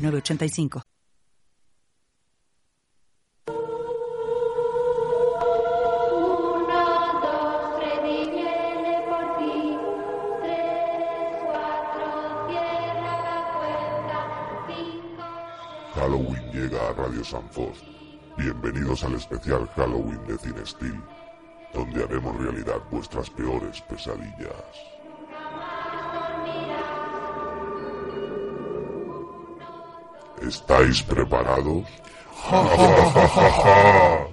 985. Halloween llega a Radio Sanfos. Bienvenidos al especial Halloween de Cinestil, donde haremos realidad vuestras peores pesadillas. ¿Estáis preparados? ¡Ja, ja, ja,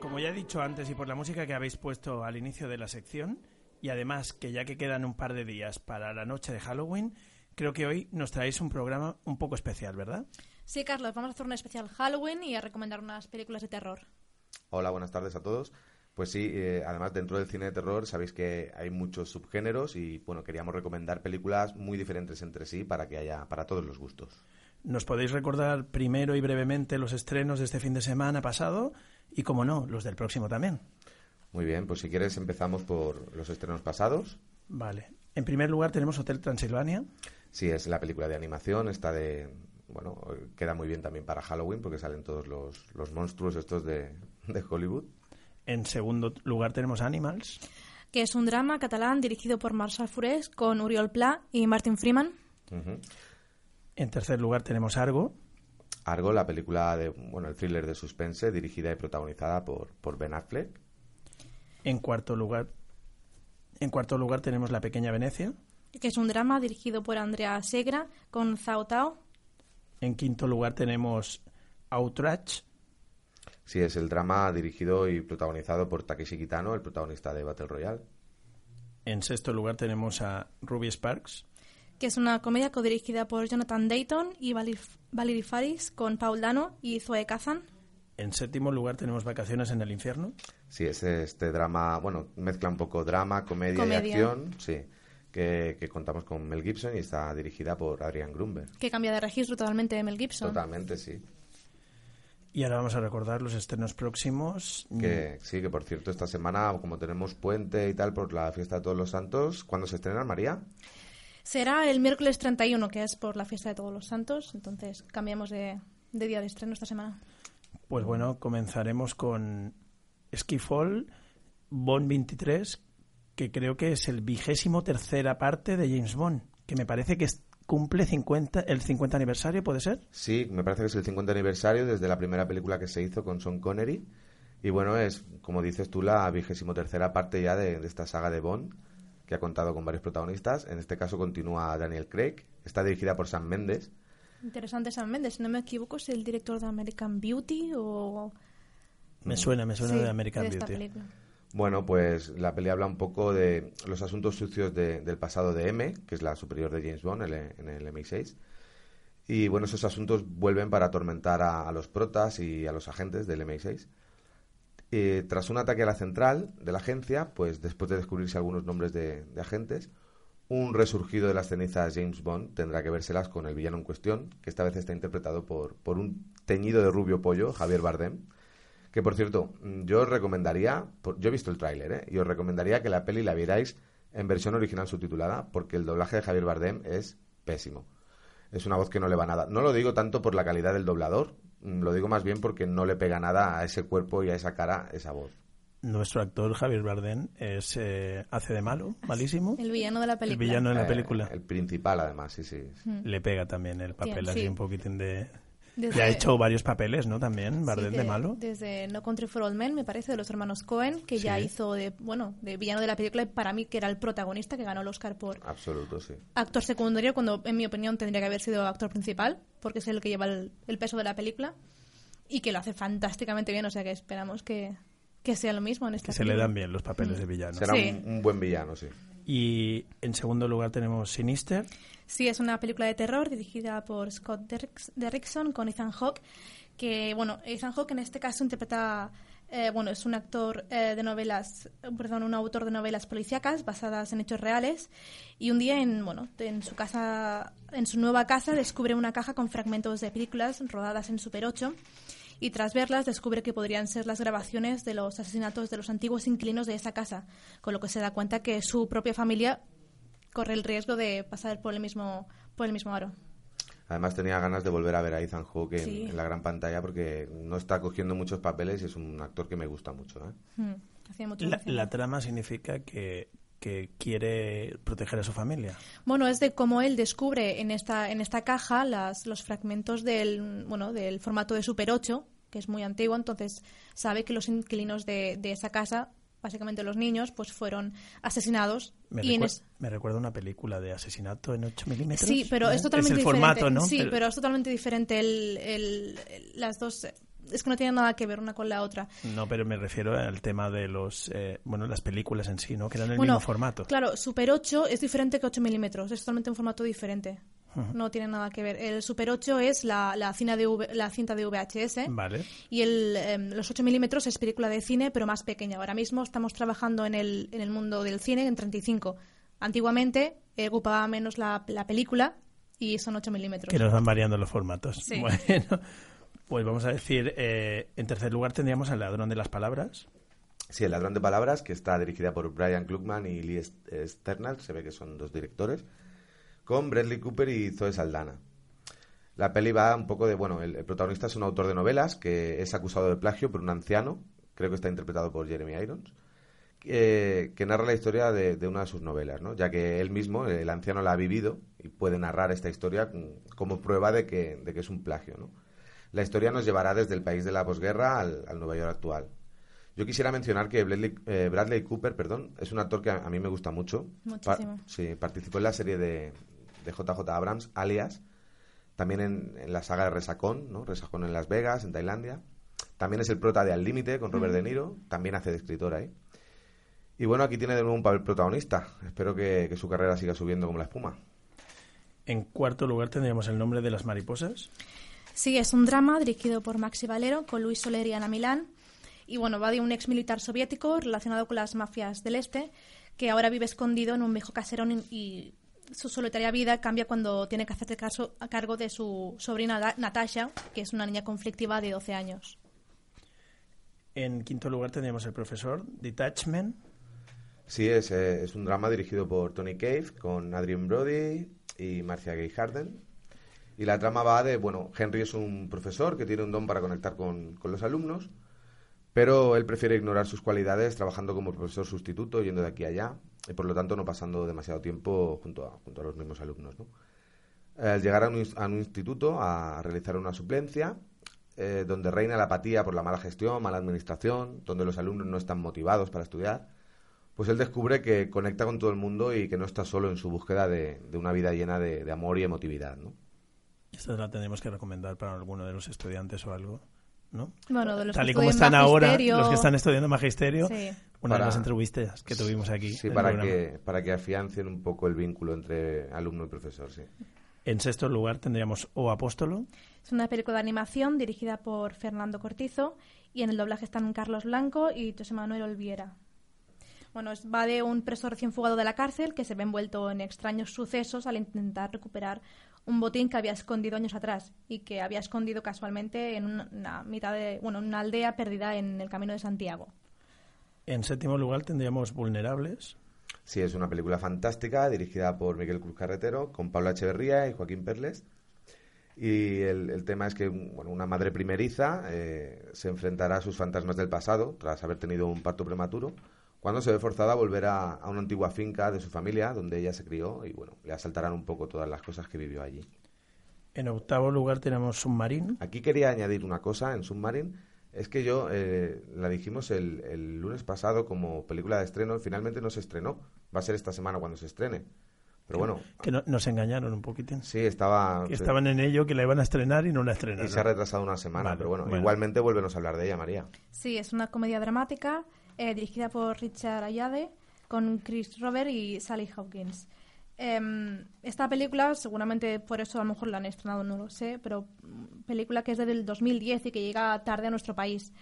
Como ya he dicho antes y por la música que habéis puesto al inicio de la sección, y además que ya que quedan un par de días para la noche de Halloween, creo que hoy nos traéis un programa un poco especial, ¿verdad? Sí, Carlos, vamos a hacer un especial Halloween y a recomendar unas películas de terror. Hola, buenas tardes a todos. Pues sí, eh, además dentro del cine de terror sabéis que hay muchos subgéneros y bueno, queríamos recomendar películas muy diferentes entre sí para que haya para todos los gustos. ¿Nos podéis recordar primero y brevemente los estrenos de este fin de semana pasado y, como no, los del próximo también? Muy bien, pues si quieres empezamos por los estrenos pasados. Vale. En primer lugar tenemos Hotel Transilvania. Sí, es la película de animación, está de... Bueno, queda muy bien también para Halloween porque salen todos los, los monstruos estos de, de Hollywood. En segundo lugar tenemos Animals. Que es un drama catalán dirigido por Marcel Furés con Uriol Pla y Martin Freeman. En tercer lugar tenemos Argo. Argo, la película de, bueno, el thriller de suspense dirigida y protagonizada por, por Ben Affleck. En cuarto lugar, en cuarto lugar tenemos La pequeña Venecia. Que es un drama dirigido por Andrea Segra con Zhao Tao. En quinto lugar tenemos Outrage Sí, es el drama dirigido y protagonizado por Takeshi Kitano, el protagonista de Battle Royale. En sexto lugar tenemos a Ruby Sparks. Que es una comedia codirigida por Jonathan Dayton y Valerie Faris con Paul Dano y Zoe Kazan. En séptimo lugar tenemos Vacaciones en el Infierno. Sí, es este drama, bueno, mezcla un poco drama, comedia, y acción, sí, que, que, contamos con Mel Gibson y está dirigida por Adrian Grunberg. Que cambia de registro totalmente de Mel Gibson. Totalmente, sí. Y ahora vamos a recordar los estrenos próximos. Que sí, que por cierto, esta semana, como tenemos puente y tal por la fiesta de todos los santos, ¿cuándo se estrena, María? Será el miércoles 31, que es por la fiesta de todos los santos. Entonces cambiamos de, día de estreno esta semana. Pues bueno, comenzaremos con Skiffall, Bond 23, que creo que es el vigésimo tercera parte de James Bond, que me parece que es cumple 50, el 50 aniversario, ¿puede ser? Sí, me parece que es el 50 aniversario desde la primera película que se hizo con Sean Connery. Y bueno, es, como dices tú, la vigésimo tercera parte ya de, esta saga de Bond, que ha contado con varios protagonistas. En este caso continúa Daniel Craig. Está dirigida por Sam Mendes. Interesante Sam Mendes. Si no me equivoco, es el director de American Beauty o... Me suena, me suena de American Beauty. Bueno, pues la peli habla un poco de los asuntos sucios del pasado de M, que es la superior de James Bond en el MI6. Y bueno, esos asuntos vuelven para atormentar a, los protas y a los agentes del MI6. tras un ataque a la central de la agencia, pues después de descubrirse algunos nombres de, agentes, un resurgido de las cenizas James Bond tendrá que vérselas con el villano en cuestión, que esta vez está interpretado por, por un teñido de rubio pollo, Javier Bardem, que por cierto, mm, yo os recomendaría, yo he visto el tráiler, ¿eh? y os recomendaría que la peli la vierais en versión original subtitulada, porque el doblaje de Javier Bardem es pésimo. Es una voz que no le va nada. No lo digo tanto por la calidad del doblador, mm, lo digo más bien porque no le pega nada a ese cuerpo y a esa cara esa voz. Nuestro actor Javier Bardem es, eh, hace de malo, malísimo. El villano de la película. El villano de la eh, película. el principal, además, sí, sí. Le pega también el papel, así un poquitín de, ya ha hecho varios papeles, ¿no? También, Bardem de, malo. Desde No Country for Old Men, me parece, de los hermanos Cohen, que ya hizo de, bueno, de villano de la película, y para mí que era el protagonista, que ganó el Oscar por... Absoluto, sí. Actor secundario, cuando en mi opinión tendría que haber sido actor principal, porque es el que lleva el, peso de la película. y que lo hace fantásticamente bien, o sea que esperamos que, que sea lo mismo en esta Que se le dan bien los papeles de villano. Será Sí. un, un buen villano, sí. Y en segundo lugar tenemos Sinister. Sí, es una película de terror dirigida por Scott Derricks- Derrickson con Ethan Hawke, que, bueno, Ethan Hawke en este caso interpreta, eh, bueno, es un actor eh, de novelas, perdón, un autor de novelas policíacas basadas en hechos reales y un día en, bueno, en su casa, en su nueva casa descubre una caja con fragmentos de películas rodadas en Super 8 y tras verlas descubre que podrían ser las grabaciones de los asesinatos de los antiguos inquilinos de esa casa, con lo que se da cuenta que su propia familia corre el riesgo de pasar por el mismo por el mismo aro. Además tenía ganas de volver a ver a Ethan Hawke en, Sí. en la gran pantalla porque no está cogiendo muchos papeles y es un actor que me gusta mucho. ¿eh? Hmm, hacía mucha La, gracia. la trama significa que, que quiere proteger a su familia. Bueno, es de cómo él descubre en esta en esta caja las, los fragmentos del bueno del formato de Super 8, que es muy antiguo, entonces sabe que los inquilinos de, de esa casa, básicamente los niños, pues fueron asesinados Me, y en recuer- es- me recuerda una película de asesinato en 8 milímetros. Sí, pero ¿eh? es totalmente el diferente. formato, ¿no? Sí, pero... es totalmente diferente el, el- el- las dos. Es que no tienen nada que ver una con la otra. No, pero me refiero al tema de los, eh, bueno, las películas en sí, ¿no? Que eran el bueno, mismo formato. Claro, Super 8 es diferente que 8 milímetros. Es totalmente un formato diferente. No tiene nada que ver. El Super 8 es la, la, cinta, de V- la cinta de VHS. Vale. Y el, em, los 8 milímetros es película de cine, pero más pequeña. Ahora mismo estamos trabajando en el, en el mundo del cine en 35. Antiguamente eh, ocupaba menos la, la película y son 8 milímetros. Que nos van variando los formatos. Sí. Bueno, pues vamos a decir, eh, en tercer lugar tendríamos El ladrón de las palabras. Sí, El ladrón de palabras, que está dirigida por Brian Klugman y Lee St- Sternal, se ve que son dos directores, con Bradley Cooper y Zoe Saldana. La peli va un poco de, bueno, el, el protagonista es un autor de novelas que es acusado de plagio por un anciano, creo que está interpretado por Jeremy Irons, que, que narra la historia de, de una de sus novelas, ¿no? ya que él mismo, el anciano, la ha vivido y puede narrar esta historia como prueba de que, de que es un plagio. ¿no? La historia nos llevará desde el país de la posguerra al, al Nueva York actual. Yo quisiera mencionar que Bradley, eh, Bradley Cooper, perdón, es un actor que a, a mí me gusta mucho. Muchísimo. sí, participó en la serie de, de JJ Abrams, Alias, también en, en la saga de Resacón, ¿no? Resacón en Las Vegas, en Tailandia. También es el prota de Al Límite con Robert De Niro, también hace de escritor ahí. Y bueno, aquí tiene de nuevo un papel protagonista. Espero que, que su carrera siga subiendo como la espuma. En cuarto lugar tendríamos El nombre de las mariposas. Sí, es un drama dirigido por Maxi Valero con Luis Soler y Ana Milán. Y bueno, va de un ex militar soviético relacionado con las mafias del este que ahora vive escondido en un viejo caserón y, y su solitaria vida cambia cuando tiene que hacerse caso, a cargo de su sobrina Natasha, que es una niña conflictiva de 12 años. En quinto lugar tendríamos El profesor, Detachment. Sí, es, eh, es un drama dirigido por Tony Cave con Adrian Brody y Marcia Gay Harden. Y la trama va de, bueno, Henry es un profesor que tiene un don para conectar con, con los alumnos, pero él prefiere ignorar sus cualidades trabajando como profesor sustituto, yendo de aquí a allá, y por lo tanto no pasando demasiado tiempo junto a, junto a los mismos alumnos. ¿no? Al llegar a un, instituto a realizar una suplencia, eh, donde reina la apatía por la mala gestión, mala administración, donde los alumnos no están motivados para estudiar, pues él descubre que conecta con todo el mundo y que no está solo en su búsqueda de, una vida llena de, de amor y emotividad, ¿no? Esta la tendremos que recomendar para alguno de los estudiantes o algo, ¿no? Bueno, de los Tal que y como están ahora, los que están estudiando magisterio, Sí. una Para- de las entrevistas que tuvimos aquí. Sí, para programa. que, para que afiancen un poco el vínculo entre alumno y profesor, sí. En sexto lugar tendríamos O Apóstolo. Es una película de animación dirigida por Fernando Cortizo y en el doblaje están Carlos Blanco y José Manuel Olviera. Bueno, va de un preso recién fugado de la cárcel que se ve envuelto en extraños sucesos al intentar recuperar un botín que había escondido años atrás y que había escondido casualmente en una, mitad de, bueno, en una aldea perdida en el camino de Santiago. En séptimo lugar tendríamos Vulnerables. Sí, es una película fantástica dirigida por Miguel Cruz Carretero, con Pablo Echeverría y Joaquín Perles. Y el, el tema es que bueno, una madre primeriza eh, se enfrentará a sus fantasmas del pasado tras haber tenido un parto prematuro, cuando se ve forzada a volver a, a una antigua finca de su familia donde ella se crió y bueno, le asaltarán un poco todas las cosas que vivió allí. En octavo lugar tenemos Submarine. Aquí quería añadir una cosa en Submarine. Es que yo eh, la dijimos el, el lunes pasado como película de estreno y finalmente no se estrenó. Va a ser esta semana cuando se estrene. Pero bueno, Que no- nos engañaron un poquitín. sí, estaba... Que estaban en ello, que la iban a estrenar y no la Y estrenaron. se ha retrasado una semana, Vale, pero bueno, bueno. igualmente vuélvenos a hablar de ella, María. Sí, es una comedia dramática eh, dirigida por Richard Ayade con Chris Robert y Sally Hawkins. Em, esta película, seguramente por eso a lo mejor la han estrenado, no lo sé, pero mm, película que es desde el 2010 y que llega tarde a nuestro país.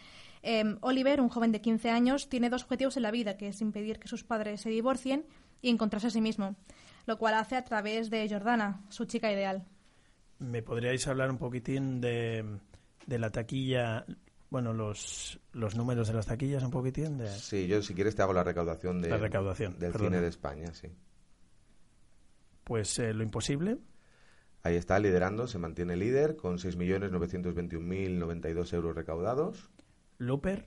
Em, Oliver, un joven de 15 años, tiene dos objetivos en la vida, que es impedir que sus padres se divorcien y encontrarse a sí mismo, lo cual hace a través de Jordana, su chica ideal. ¿Me podríais hablar un poquitín de, de la taquilla? Bueno, los, los números de las taquillas un poquitín. De... Sí, yo si quieres te hago la recaudación, de, La recaudación, del perdona. cine de España, sí. Pues eh, lo imposible. Ahí está liderando, se mantiene líder con 6.921.092 euros recaudados. Looper.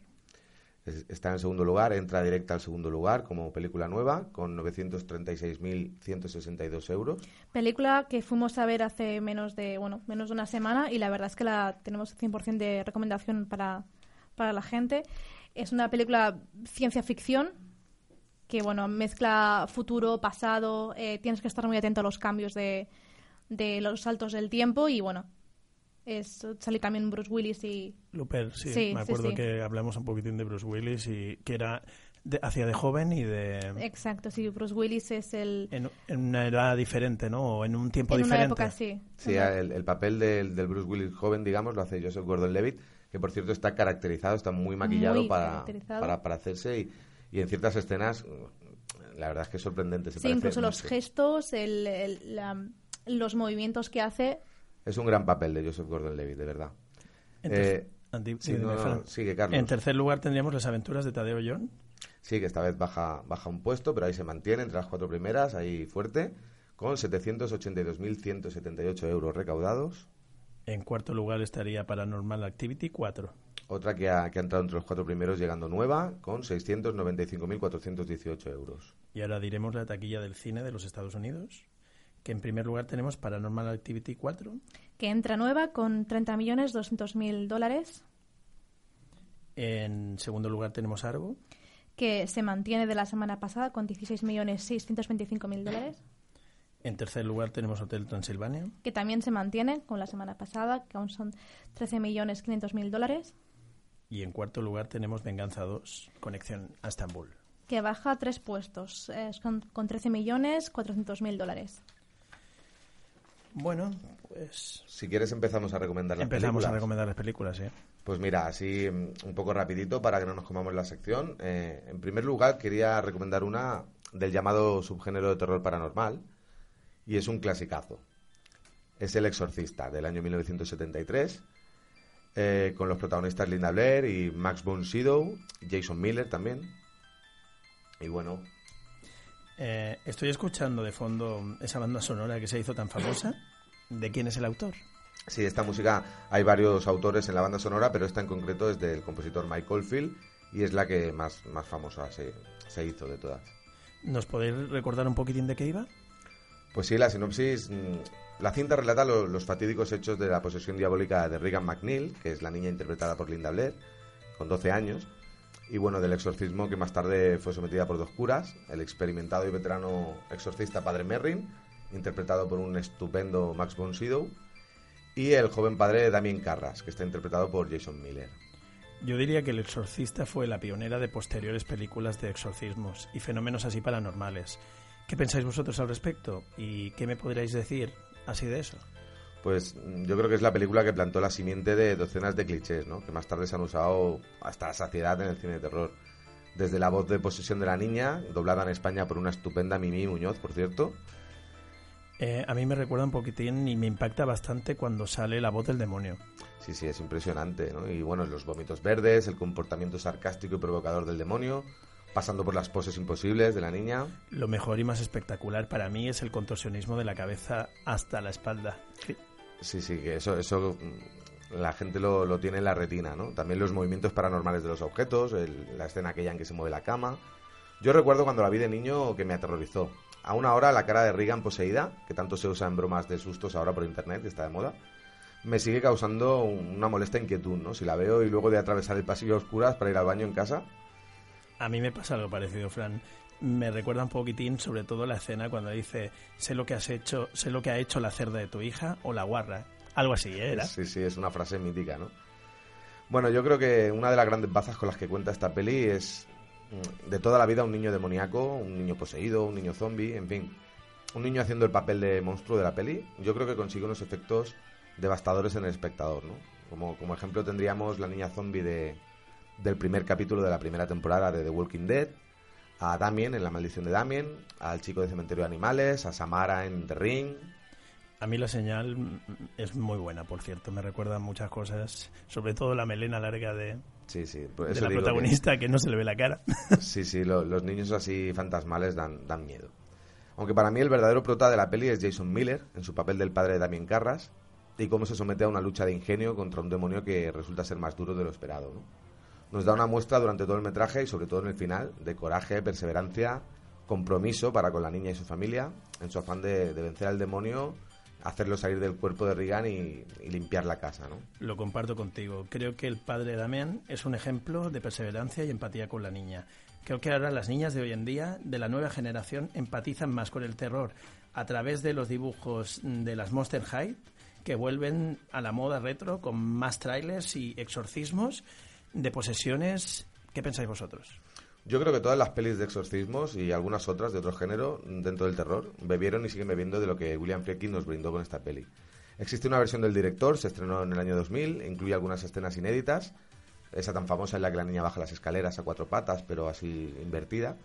Es- Está en segundo lugar, entra directa al segundo lugar como película nueva con 936.162 euros. Película que fuimos a ver hace menos de, bueno, menos de una semana y la verdad es que la tenemos 100% de recomendación para, para la gente. Es una película ciencia ficción que, bueno, mezcla futuro, pasado, eh, tienes que estar muy atento a los cambios de, de los saltos del tiempo y, bueno, es sale también Bruce Willis y... Looper, sí. Sí, me sí, acuerdo sí. que hablamos un poquitín de Bruce Willis y que era de, hacía de joven y de Exacto, sí, Bruce Willis es el... en, en una edad diferente, ¿no? O en un tiempo en una diferente. época, sí. Sí, Una- el, el papel del, del Bruce Willis joven, digamos, lo hace Joseph Gordon-Levitt, que por cierto está caracterizado, está muy maquillado Muy para, para, para hacerse y, y en ciertas escenas, la verdad es que es sorprendente. Se Sí, parece incluso los mucho. gestos, el- el- la- los movimientos que hace Es un gran papel de Joseph Gordon-Levitt, de verdad. Eh, sí, no, no, sigue, Carlos. En tercer lugar tendríamos las aventuras de Tadeo John. Sí, que esta vez baja, baja un puesto, pero ahí se mantiene entre las cuatro primeras, ahí fuerte, con 782.178 euros recaudados. En cuarto lugar estaría Paranormal Activity 4. Otra que ha, que ha entrado entre los cuatro primeros llegando nueva, con 695.418 euros. Y ahora diremos la taquilla del cine de los Estados Unidos. Que en primer lugar tenemos Paranormal Activity 4. que entra nueva con 30.200.000 dólares, En segundo lugar tenemos Argo. que se mantiene de la semana pasada con 16.625.000 dólares, En tercer lugar tenemos Hotel Transilvania. que también se mantiene con la semana pasada, que aún son 13.500.000 dólares, Y en cuarto lugar tenemos Venganza 2, Conexión a Estambul. que baja tres puestos, eh, con, con 13.400.000 dólares. Bueno, pues Si quieres empezamos a recomendar las empezamos películas. a recomendar las películas, ¿eh? Pues mira, así mm, un poco rapidito para que no nos comamos la sección. Eh, en primer lugar, quería recomendar una del llamado subgénero de terror paranormal y es un clasicazo. Es El Exorcista del año 1973 eh, con los protagonistas Linda Blair y Max von Sydow, Jason Miller también. Y bueno, Eh, Estoy escuchando de fondo esa banda sonora que se hizo tan famosa. ¿De quién es el autor? Sí, esta música hay varios autores en la banda sonora, pero esta en concreto es del compositor Mike Oldfield y es la que más, más famosa se, se hizo de todas. ¿Nos podéis recordar un poquitín de qué iba? Pues sí, la sinopsis. mm, La cinta relata lo- los fatídicos hechos de la posesión diabólica de Regan McNeil, que es la niña interpretada por Linda Blair, con 12 años, y bueno, del exorcismo que más tarde fue sometida por dos curas, el experimentado y veterano exorcista Padre Merrin, interpretado por un estupendo Max von Sydow, y el joven padre Damien Carras, que está interpretado por Jason Miller. Yo diría que El Exorcista fue la pionera de posteriores películas de exorcismos y fenómenos así paranormales. ¿Qué pensáis vosotros al respecto? ¿Y qué me podríais decir así de eso? Pues mm, yo creo que es la película que plantó la simiente de docenas de clichés, ¿no? Que más tarde se han usado hasta la saciedad en el cine de terror. Desde la voz de posesión de la niña, doblada en España por una estupenda Mimi Muñoz, por cierto. Eh, a mí me recuerda un poquitín y me impacta bastante cuando sale la voz del demonio. Sí, sí, es impresionante, ¿no? Y bueno, los vómitos verdes, el comportamiento sarcástico y provocador del demonio, pasando por las poses imposibles de la niña. Lo mejor y más espectacular para mí es el contorsionismo de la cabeza hasta la espalda. Sí. Sí, que eso, eso mm, la gente lo, tiene en la retina, ¿no? También los movimientos paranormales de los objetos, el- la escena aquella en que se mueve la cama. Yo recuerdo cuando la vi de niño que me aterrorizó. Aún ahora la cara de Regan poseída, que tanto se usa en bromas de sustos ahora por internet, está de moda, me sigue causando una molesta inquietud, ¿no? Si la veo y luego de atravesar el pasillo a oscuras para ir al baño en casa, A mí me pasa algo parecido, Fran. Me recuerda un poquitín, sobre todo la escena cuando dice, sé lo que has hecho, sé lo que ha hecho la cerda de tu hija o la guarra. Algo así, ¿eh? ¿era? Sí, sí, es una frase mítica, ¿no? Bueno, yo creo que una de las grandes bazas con las que cuenta esta peli es mm, de toda la vida un niño demoníaco, un niño poseído, un niño zombie, en fin, un niño haciendo el papel de monstruo de la peli. Yo creo que consigue unos efectos devastadores en el espectador, ¿no? Como, como ejemplo tendríamos la niña zombie de, del primer capítulo de la primera temporada de The Walking Dead, a Damien en La maldición de Damien, al chico de Cementerio de Animales, a Samara en The Ring. A mí la señal es muy buena, por cierto. Me recuerda muchas cosas, sobre todo la melena larga de, Sí, sí, por de eso la digo que- protagonista, que... no se le ve la cara. Sí, sí, lo- los niños así fantasmales dan, dan miedo. Aunque para mí el verdadero prota de la peli es Jason Miller, en su papel del padre de Damien Carras, y cómo se somete a una lucha de ingenio contra un demonio que resulta ser más duro de lo esperado. ¿no? Nos da una muestra durante todo el metraje y sobre todo en el final de coraje, perseverancia, compromiso para con la niña y su familia, en su afán de, vencer al demonio, hacerlo salir del cuerpo de Regan y, limpiar la casa. ¿no? Lo comparto contigo. Creo que el padre Damián es un ejemplo de perseverancia y empatía con la niña. Creo que ahora las niñas de hoy en día, de la nueva generación, empatizan más con el terror a través de los dibujos de las Monster High, que vuelven a la moda retro con más trailers y exorcismos de posesiones. ¿Qué pensáis vosotros? Yo creo que todas las pelis de exorcismos y algunas otras de otro género dentro del terror bebieron y siguen bebiendo de lo que William Friedkin nos brindó con esta peli. Existe una versión del director, se estrenó en el año 2000, incluye algunas escenas inéditas, esa tan famosa en la que la niña baja las escaleras a cuatro patas, pero así invertida,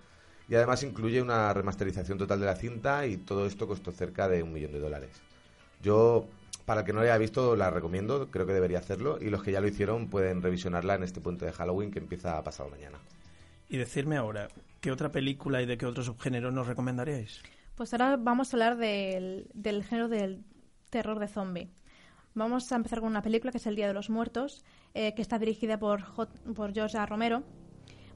y además incluye una remasterización total de la cinta y todo esto costó cerca de un millón de dólares. Yo, para el que no la haya visto, la recomiendo, creo que debería hacerlo, y los que ya lo hicieron pueden revisionarla en este puente de Halloween que empieza pasado mañana. Y decirme ahora, ¿qué otra película y de qué otro subgénero nos recomendaríais? Pues ahora vamos a hablar del, del género del terror de zombie. Vamos a empezar con una película que es El Día de los Muertos, eh, que está dirigida por, J- por George. Romero.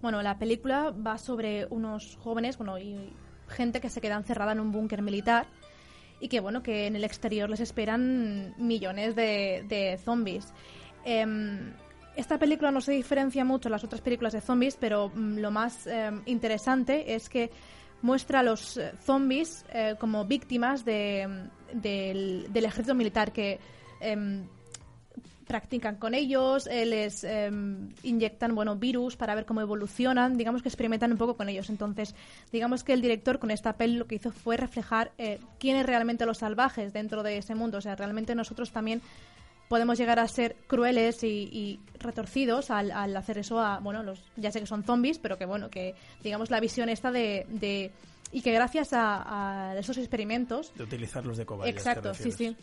Bueno, la película va sobre unos jóvenes, bueno, y gente que se queda encerrada en un búnker militar y que, bueno, que en el exterior les esperan millones de, de zombies. Em, esta película no se diferencia mucho de las otras películas de zombies, pero mm, lo más em, interesante es que muestra a los eh, zombies eh, como víctimas de, del, del ejército militar que em, practican con ellos, eh, les em, inyectan bueno virus para ver cómo evolucionan, digamos que experimentan un poco con ellos. Entonces, digamos que el director con esta peli lo que hizo fue reflejar eh, quiénes realmente los salvajes dentro de ese mundo. O sea, realmente nosotros también podemos llegar a ser crueles y, y retorcidos al, al hacer eso a, bueno, los, ya sé que son zombies, pero que bueno, que digamos la visión esta de, de y que gracias a, a esos experimentos De utilizarlos de cobayas. ¿te Exacto, sí, sí.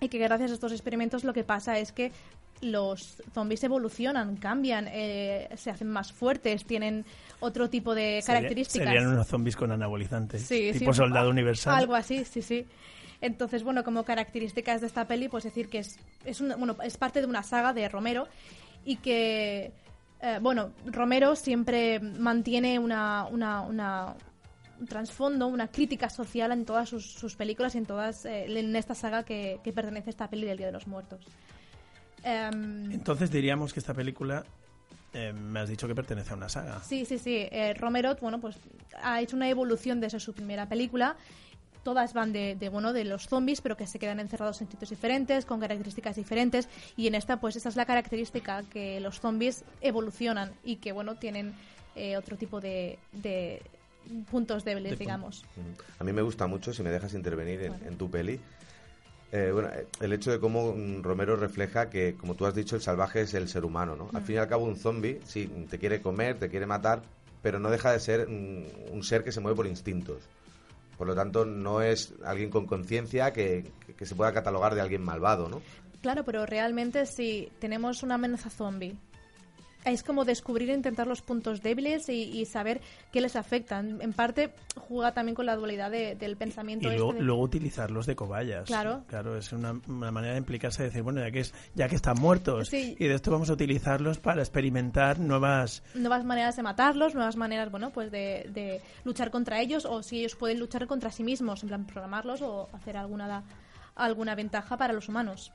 Y que gracias a estos experimentos lo que pasa es que los zombies evolucionan, cambian, eh, se hacen más fuertes, tienen otro tipo de características. Serían unos zombies con anabolizantes. Sí, tipo sí, soldado universal. Algo así, sí, sí. Entonces, bueno, como características de esta peli, pues decir que es, es, una- bueno, es parte de una saga de Romero y que, eh, bueno, Romero siempre mantiene una, una, una- un trasfondo, una crítica social en todas sus, sus películas y en todas eh, en esta saga que, que pertenece a esta peli del Día de los Muertos. Em, Entonces diríamos que esta película, eh, me has dicho que pertenece a una saga. Sí, sí, sí. Eh, Romero, bueno, pues ha hecho una evolución desde su primera película. Todas van de, de, bueno, de los zombies, pero que se quedan encerrados en sitios diferentes, con características diferentes. Y en esta, pues esa es la característica, que los zombies evolucionan y que, bueno, tienen eh, otro tipo de, de puntos débiles, digamos. Ujú. A mí me gusta mucho, si me dejas intervenir en, Bueno. en tu peli, eh, bueno, eh, el hecho de cómo mm, Romero refleja que, como tú has dicho, el salvaje es el ser humano, ¿no? Mm. Al fin y al cabo, un zombie, sí, te quiere comer, te quiere matar, pero no deja de ser mm, un ser que se mueve por instintos. Por lo tanto, no es alguien con conciencia que, que- que se pueda catalogar de alguien malvado, ¿no? Claro, pero realmente si tenemos una amenaza zombie, es como descubrir e intentar los puntos débiles y, y saber qué les afectan. En parte juega también con la dualidad de- del Y pensamiento. este luego, de- luego utilizarlos de cobayas. Claro. Claro, es una, una manera de implicarse, de decir, bueno, ya que, es, ya que están muertos Sí. y de esto vamos a utilizarlos para experimentar nuevas... nuevas maneras de matarlos, nuevas maneras, bueno, pues de, de luchar contra ellos o si ellos pueden luchar contra sí mismos, en plan programarlos o hacer alguna alguna ventaja para los humanos.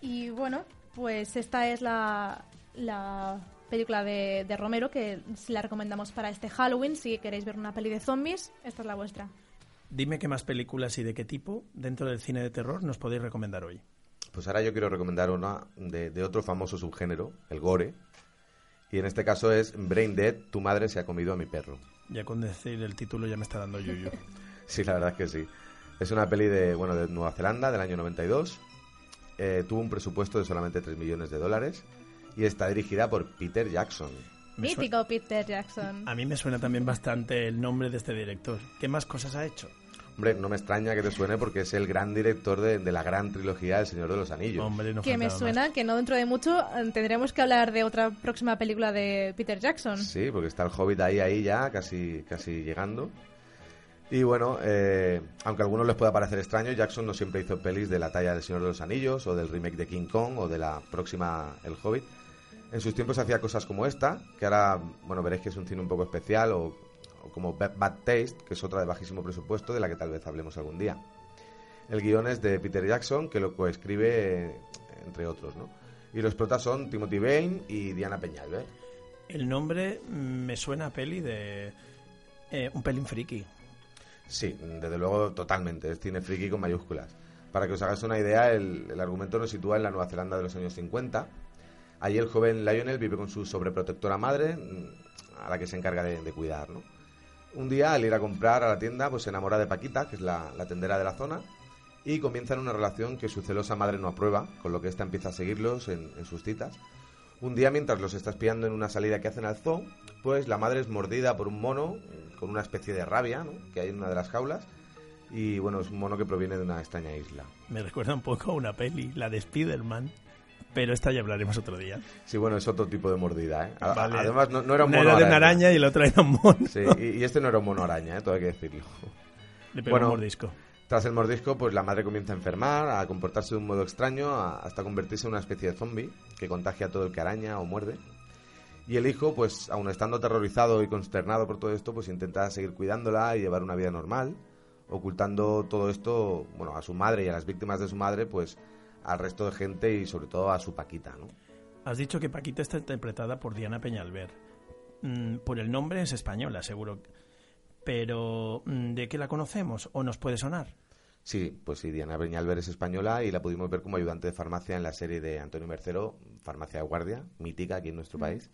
Y bueno, pues esta es la, la película de, de Romero que la recomendamos para este Halloween. Si queréis ver una peli de zombies, esta es la vuestra. Dime qué más películas y de qué tipo dentro del cine de terror nos podéis recomendar hoy. Pues ahora yo quiero recomendar una de, de otro famoso subgénero, el gore. Y en este caso es Brain Dead, tu madre se ha comido a mi perro. Ya con decir el título ya me está dando yuyu. Sí, la verdad es que sí. Es una peli de, bueno, de Nueva Zelanda del año 92. Eh, tuvo un presupuesto de solamente 3 millones de dólares y está dirigida por Peter Jackson. Mítico Peter Jackson. A mí me suena también bastante el nombre de este director. ¿Qué más cosas ha hecho? Hombre, no me extraña que te suene porque es el gran director de, de la gran trilogía El Señor de los Anillos. Hombre, no que me suena más. que no dentro de mucho eh, tendremos que hablar de otra próxima película de Peter Jackson. Sí, porque está el Hobbit ahí, ahí ya, casi, casi llegando. Y bueno, eh, aunque a algunos les pueda parecer extraño, Jackson no siempre hizo pelis de la talla del Señor de los Anillos, o del remake de King Kong, o de la próxima El Hobbit. En sus tiempos hacía cosas como esta, que ahora, bueno, veréis que es un cine un poco especial, o, como Ba- Bad Taste, que es otra de bajísimo presupuesto, de la que tal vez hablemos algún día. El guion es de Peter Jackson, que lo coescribe, entre otros, ¿no? Y los protas son Timothy Bain y Diana Peñalver. El nombre me suena a peli de... eh, un pelín friki. Sí, desde luego totalmente, es cine friki con mayúsculas. Para que os hagáis una idea, el, el argumento nos sitúa en la Nueva Zelanda de los años 50. Allí el joven Lionel vive con su sobreprotectora madre, mm, a la que se encarga de, de cuidar. Un día, al ir a comprar a la tienda, pues se enamora de Paquita, que es la, tendera de la zona, y comienzan una relación que su celosa madre no aprueba, con lo que ésta empieza a seguirlos en sus citas. Un día, mientras los está espiando en una salida que hacen al zoo, pues la madre es mordida por un mono eh, con una especie de rabia ¿no? que hay en una de las jaulas. Y bueno, es un mono que proviene de una extraña isla. Me recuerda un poco a una peli, la de Spider-Man. Pero esta ya hablaremos otro día. Sí, bueno, es otro tipo de mordida, ¿eh? A- a- Vale. Además, no, no era un mono era de una araña. araña y el otro era un mono. Sí, y, y este no era un mono araña, ¿eh? todo hay que decirlo. Le pegó Bueno. un mordisco. Tras el mordisco, pues la madre comienza a enfermar, a comportarse de un modo extraño, hasta convertirse en una especie de zombie que contagia a todo el que araña o muerde. Y el hijo, pues aun estando aterrorizado y consternado por todo esto, pues intenta seguir cuidándola y llevar una vida normal, ocultando todo esto, bueno, a su madre y a las víctimas de su madre, pues al resto de gente y sobre todo a su Paquita. Has dicho que Paquita está interpretada por Diana Peñalver. Mm, por el nombre es española, seguro. Pero, mm, ¿de qué la conocemos? ¿O nos puede sonar? Sí, pues sí, Diana Peñalver es española y la pudimos ver como ayudante de farmacia en la serie de Antonio Mercero, Farmacia de Guardia, mítica aquí en nuestro país.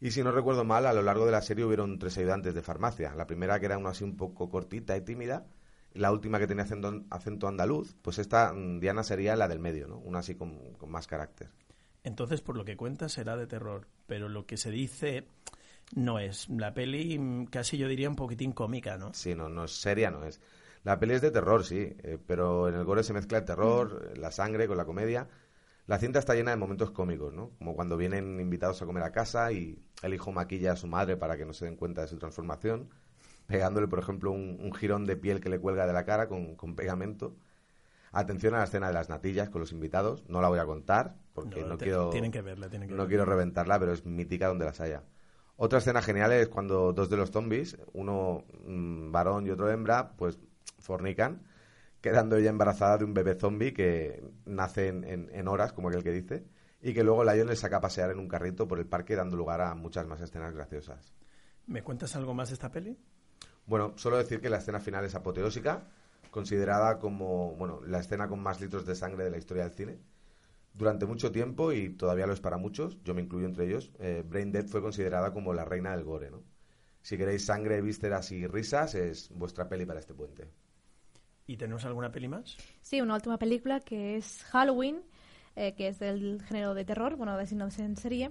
Y si no recuerdo mal, a lo largo de la serie hubieron tres ayudantes de farmacia. La primera que era una así un poco cortita y tímida, la última que tenía acento, acento andaluz, pues esta mm, Diana sería la del medio, ¿no? Una así con, con más carácter. Entonces, por lo que cuentas, será de terror. Pero lo que se dice no es. La peli mm, casi yo diría un poquitín cómica, ¿no? Sí, no, no es seria, no es. La peli es de terror, sí, eh, pero en el gore se mezcla el terror, la sangre con la comedia. La cinta está llena de momentos cómicos, ¿no? Como cuando vienen invitados a comer a casa y el hijo maquilla a su madre para que no se den cuenta de su transformación, pegándole, por ejemplo, un, un jirón de piel que le cuelga de la cara con, con pegamento. Atención a la escena de las natillas con los invitados, no la voy a contar porque no, te- quiero Tienen que verla, tienen que no verla. quiero reventarla, pero es mítica donde las haya. Otra escena genial es cuando dos de los zombies, uno mm, varón y otro hembra, pues fornican, quedando ella embarazada de un bebé zombie que nace en, en- en horas, como aquel que dice, y que luego Lion le saca a pasear en un carrito por el parque, dando lugar a muchas más escenas graciosas. ¿Me cuentas algo más de esta peli? Bueno, solo decir que la escena final es apoteósica, considerada como bueno, la escena con más litros de sangre de la historia del cine. Durante mucho tiempo, y todavía lo es para muchos, yo me incluyo entre ellos, eh, Brain Dead fue considerada como la reina del gore. ¿no? Si queréis sangre, vísceras y risas, es vuestra peli para este puente. ¿Y tenemos alguna peli más? Sí, una última película que es Halloween, eh, que es del género de terror, bueno, de no en serie.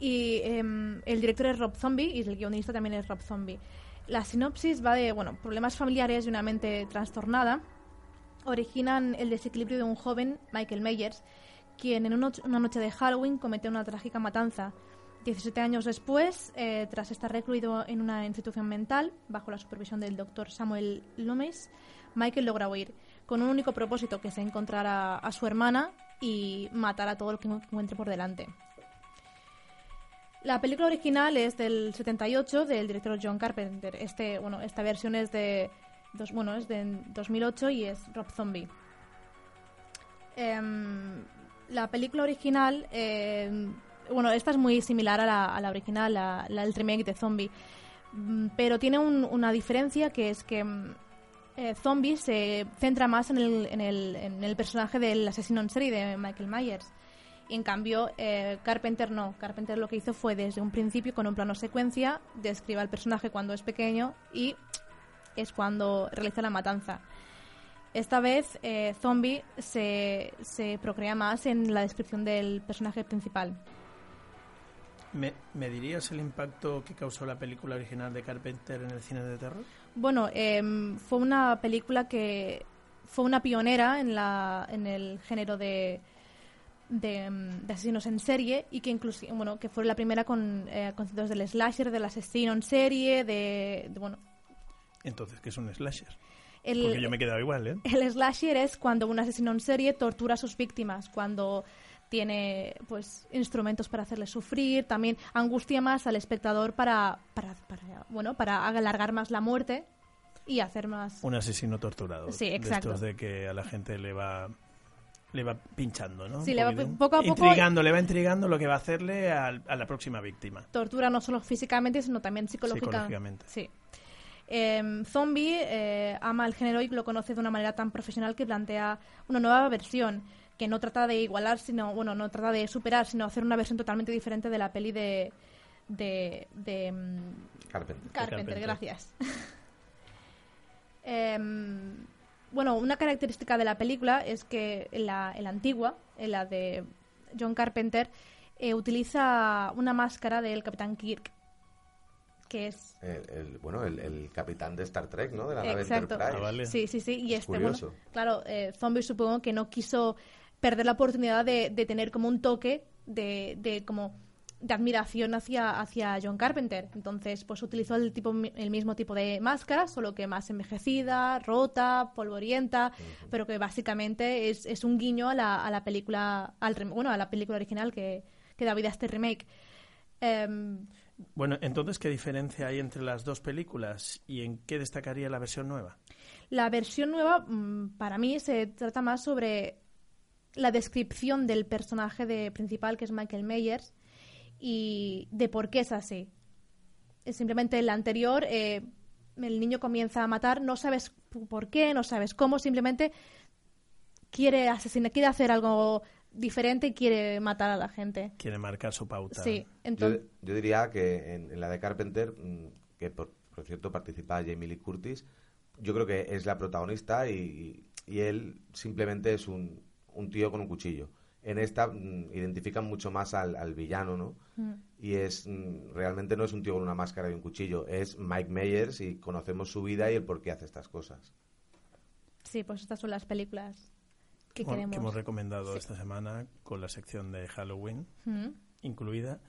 Y em, el director es Rob Zombie y el guionista también es Rob Zombie. La sinopsis va de, bueno, problemas familiares y una mente trastornada originan el desequilibrio de un joven, Michael Myers, quien en una, noche de Halloween comete una trágica matanza. 17 años después, eh, tras estar recluido en una institución mental, bajo la supervisión del doctor Samuel Loomis, Michael logra huir, con un único propósito, que es encontrar a, su hermana y matar a todo lo que encuentre por delante. La película original es del 78 del director John Carpenter. Este, bueno, esta versión es de, dos, bueno, es de 2008 y es Rob Zombie. Em, la película original em, bueno, esta es muy similar a la, a la original, la, la- el remake de Zombie, Mm, pero tiene un- una diferencia que es que mm, eh, Zombie se centra más en el, en, el, en el personaje del asesino en serie de Michael Myers. Y en cambio, eh, Carpenter no. Carpenter lo que hizo fue desde un principio, con un plano secuencia, describe al personaje cuando es pequeño y es cuando realiza la matanza. Esta vez, eh, Zombie se, se procrea más en la descripción del personaje principal. ¿Me, me dirías el impacto que causó la película original de Carpenter en el cine de terror? Bueno, em, fue una película que fue una pionera en, la, en el género de, de, em, de asesinos en serie y que incluso, bueno, que fue la primera con eh, conceptos del slasher, del asesino en serie, de, de, bueno, Entonces, ¿qué es un slasher? El, Porque yo me he quedado igual, ¿eh? El slasher es cuando un asesino en serie tortura a sus víctimas, cuando tiene pues instrumentos para hacerles sufrir, también angustia más al espectador para, para, para, bueno, para alargar más la muerte y hacer más Un asesino torturado. Sí, De exacto. estos de que a la gente le va le va pinchando, ¿no? Sí, le va poco a poco- Intrigando, le va intrigando lo que va a hacerle al- a, la próxima víctima. tortura no solo físicamente, sino también psicológica- Psicológicamente. Sí. Em, Zombie eh, ama el género y lo conoce de una manera tan profesional que plantea una nueva versión que no trata de igualar, sino bueno, no trata de superar, sino hacer una versión totalmente diferente de la peli de de, de, mm, Carpenter. Carpenter, Carpenter. gracias. Em, bueno, una característica de la película es que en la, en la antigua, en la de John Carpenter, eh, utiliza una máscara del Capitán Kirk, que es... El, el- bueno, el, el capitán de Star Trek, ¿no? De la nave Exacto. Enterprise. Ah, vale. Sí, sí, sí. Y Es este, bueno, claro, eh, Zombie supongo que no quiso perder la oportunidad de, de tener como un toque de, de como de admiración hacia, hacia John Carpenter. Entonces, pues utilizó el, tipo, el mismo tipo de máscara, solo que más envejecida, rota, polvorienta, pero que básicamente es, es un guiño a la, a la película, al, bueno, a la película original que, que da vida a este remake. Em, Bueno, entonces, ¿qué diferencia hay entre las dos películas y en qué destacaría la versión nueva? La versión nueva, mm, para mí, se trata más sobre la descripción del personaje de principal, que es Michael Myers, y de por qué es así. Simplemente el anterior, eh, el niño comienza a matar, no sabes por qué, no sabes cómo, simplemente quiere asesinar, quiere hacer algo diferente y quiere matar a la gente. Quiere marcar su pauta. Sí, Yo, entonces... yo diría que en, en la de Carpenter, mm, que por, por cierto participa Jamie Lee Curtis, yo creo que es la protagonista y, y él simplemente es un, un tío con un cuchillo. En esta mm, identifican mucho más al, al villano, ¿no? Mm. Y es mm, realmente no es un tío con una máscara y un cuchillo, es Mike Myers y conocemos su vida y el por qué hace estas cosas. Sí, pues estas son las películas que Bueno, queremos. que hemos recomendado Sí. esta semana con la sección de Halloween Mm. incluida.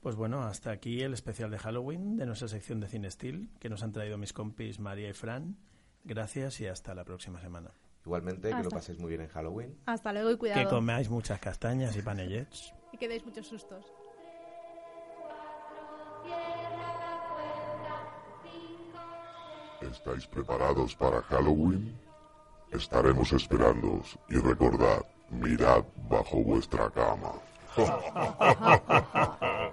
Pues bueno, hasta aquí el especial de Halloween de nuestra sección de Cine Steel que nos han traído mis compis María y Fran. Gracias y hasta la próxima semana. Igualmente, que lo Hasta. paséis muy bien en Halloween. Hasta luego y cuidado. Que comáis muchas castañas y panellets. Y que deis muchos sustos. ¿Estáis preparados para Halloween? Estaremos esperándoos y recordad, mirad bajo vuestra cama.